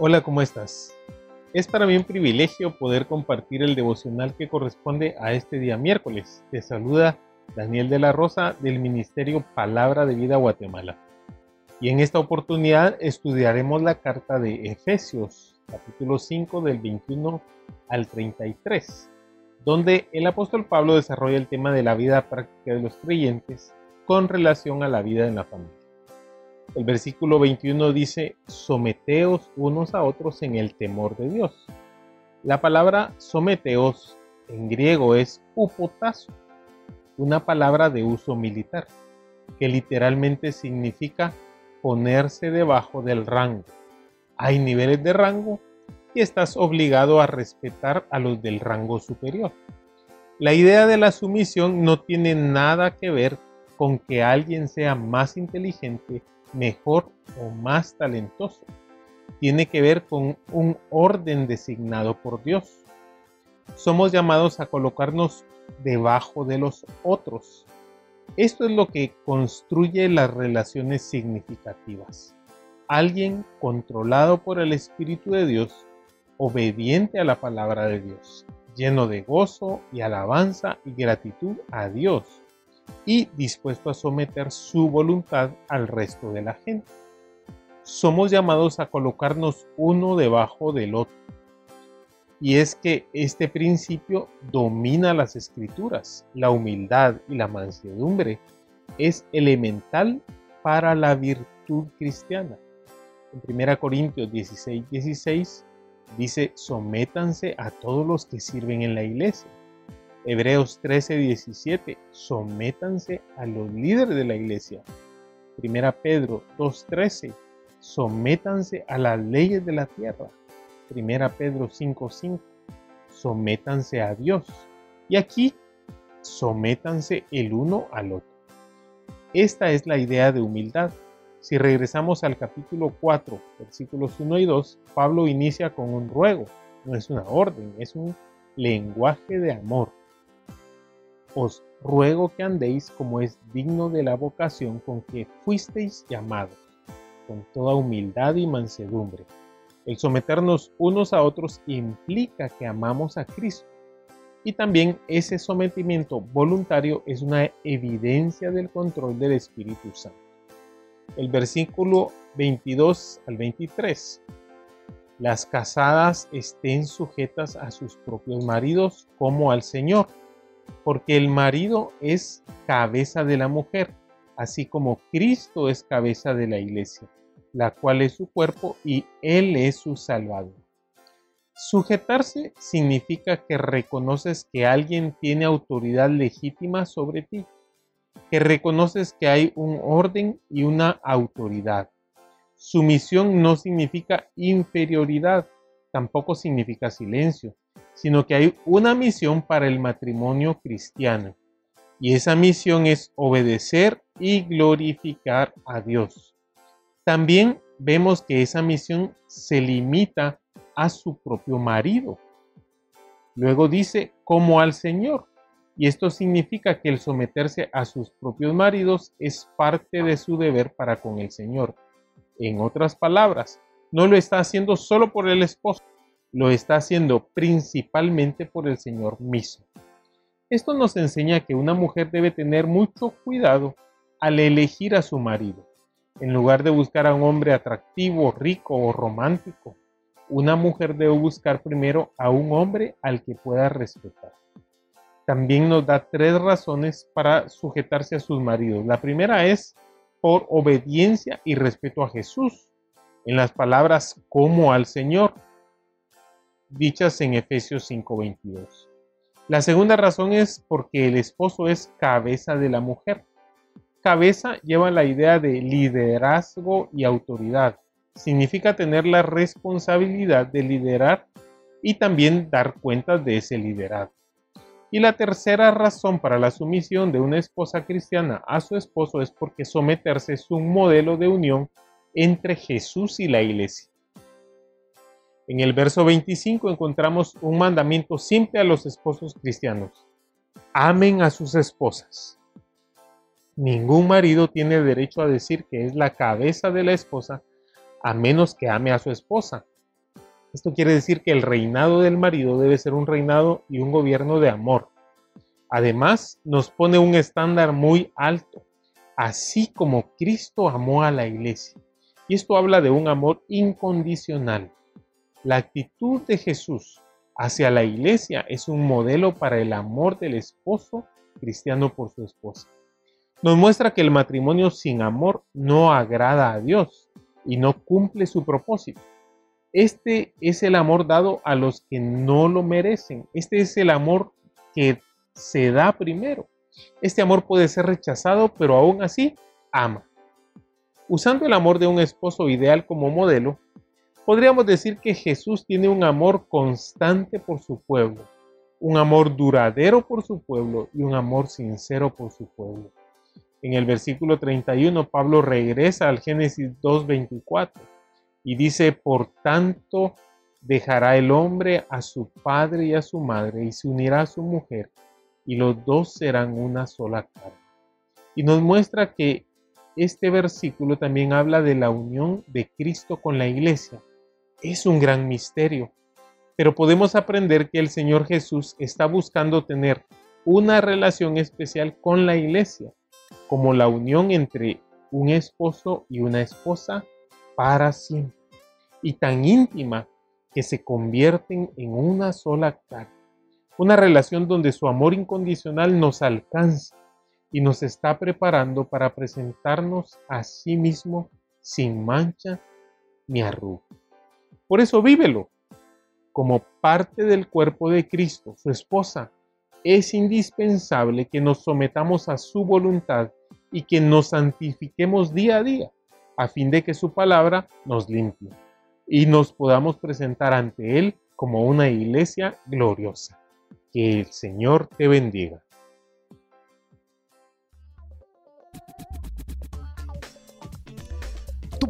Hola, ¿cómo estás? Es para mí un privilegio poder compartir el devocional que corresponde a este día miércoles. Te saluda Daniel de la Rosa del Ministerio Palabra de Vida Guatemala. Y en esta oportunidad estudiaremos la carta de Efesios, capítulo 5 del 21 al 33, donde el apóstol Pablo desarrolla el tema de la vida práctica de los creyentes con relación a la vida en la familia. El versículo 21 dice, someteos unos a otros en el temor de Dios. La palabra someteos en griego es upotazo, una palabra de uso militar, que literalmente significa ponerse debajo del rango. Hay niveles de rango y estás obligado a respetar a los del rango superior. La idea de la sumisión no tiene nada que ver con que alguien sea más inteligente mejor o más talentoso. Tiene que ver con un orden designado por Dios. Somos llamados a colocarnos debajo de los otros. Esto es lo que construye las relaciones significativas. Alguien controlado por el Espíritu de Dios, obediente a la palabra de Dios, lleno de gozo y alabanza y gratitud a Dios y dispuesto a someter su voluntad al resto de la gente. Somos llamados a colocarnos uno debajo del otro. Y es que este principio domina las escrituras. La humildad y la mansedumbre es elemental para la virtud cristiana. En 1 Corintios 16, 16 dice, sométanse a todos los que sirven en la iglesia Hebreos 13, 17. Sométanse a los líderes de la iglesia. Primera Pedro 2.13. Sométanse a las leyes de la tierra. Primera Pedro 5.5. Sométanse a Dios. Y aquí, sométanse el uno al otro. Esta es la idea de humildad. Si regresamos al capítulo 4, versículos 1 y 2, Pablo inicia con un ruego. No es una orden, es un lenguaje de amor os ruego que andéis como es digno de la vocación con que fuisteis llamados, con toda humildad y mansedumbre. El someternos unos a otros implica que amamos a Cristo y también ese sometimiento voluntario es una evidencia del control del Espíritu Santo. El versículo 22 al 23. Las casadas estén sujetas a sus propios maridos como al Señor porque el marido es cabeza de la mujer, así como Cristo es cabeza de la iglesia, la cual es su cuerpo y Él es su salvador. Sujetarse significa que reconoces que alguien tiene autoridad legítima sobre ti, que reconoces que hay un orden y una autoridad. Sumisión no significa inferioridad, tampoco significa silencio, sino que hay una misión para el matrimonio cristiano. Y esa misión es obedecer y glorificar a Dios. También vemos que esa misión se limita a su propio marido. Luego dice, como al Señor. Y esto significa que el someterse a sus propios maridos es parte de su deber para con el Señor. En otras palabras, no lo está haciendo solo por el esposo, lo está haciendo principalmente por el Señor mismo. Esto nos enseña que una mujer debe tener mucho cuidado al elegir a su marido. En lugar de buscar a un hombre atractivo, rico o romántico, una mujer debe buscar primero a un hombre al que pueda respetar. También nos da tres razones para sujetarse a sus maridos. La primera es por obediencia y respeto a Jesús, en las palabras como al Señor dichas en Efesios 5:22. La segunda razón es porque el esposo es cabeza de la mujer. Cabeza lleva la idea de liderazgo y autoridad. significa tener la responsabilidad de liderar y también dar cuentas de ese liderazgo. Y la tercera razón para la sumisión de una esposa cristiana a su esposo es porque someterse es un modelo de unión entre Jesús y la iglesia. En el verso 25 encontramos un mandamiento simple a los esposos cristianos. Amen a sus esposas. Ningún marido tiene derecho a decir que es la cabeza de la esposa a menos que ame a su esposa. Esto quiere decir que el reinado del marido debe ser un reinado y un gobierno de amor. Además, nos pone un estándar muy alto, así como Cristo amó a la iglesia. Y esto habla de un amor incondicional. La actitud de Jesús hacia la iglesia es un modelo para el amor del esposo cristiano por su esposa. Nos muestra que el matrimonio sin amor no agrada a Dios y no cumple su propósito. Este es el amor dado a los que no lo merecen. Este es el amor que se da primero. Este amor puede ser rechazado, pero aún así ama. Usando el amor de un esposo ideal como modelo, podríamos decir que Jesús tiene un amor constante por su pueblo, un amor duradero por su pueblo y un amor sincero por su pueblo. En el versículo 31, Pablo regresa al Génesis 2.24 y dice, por tanto, dejará el hombre a su padre y a su madre y se unirá a su mujer y los dos serán una sola carne. Y nos muestra que este versículo también habla de la unión de Cristo con la iglesia. Es un gran misterio, pero podemos aprender que el Señor Jesús está buscando tener una relación especial con la iglesia, como la unión entre un esposo y una esposa para siempre, y tan íntima que se convierten en una sola carne. Una relación donde su amor incondicional nos alcanza y nos está preparando para presentarnos a sí mismo sin mancha ni arruga. Por eso vívelo como parte del cuerpo de Cristo, su esposa. Es indispensable que nos sometamos a su voluntad y que nos santifiquemos día a día, a fin de que su palabra nos limpie y nos podamos presentar ante Él como una iglesia gloriosa. Que el Señor te bendiga.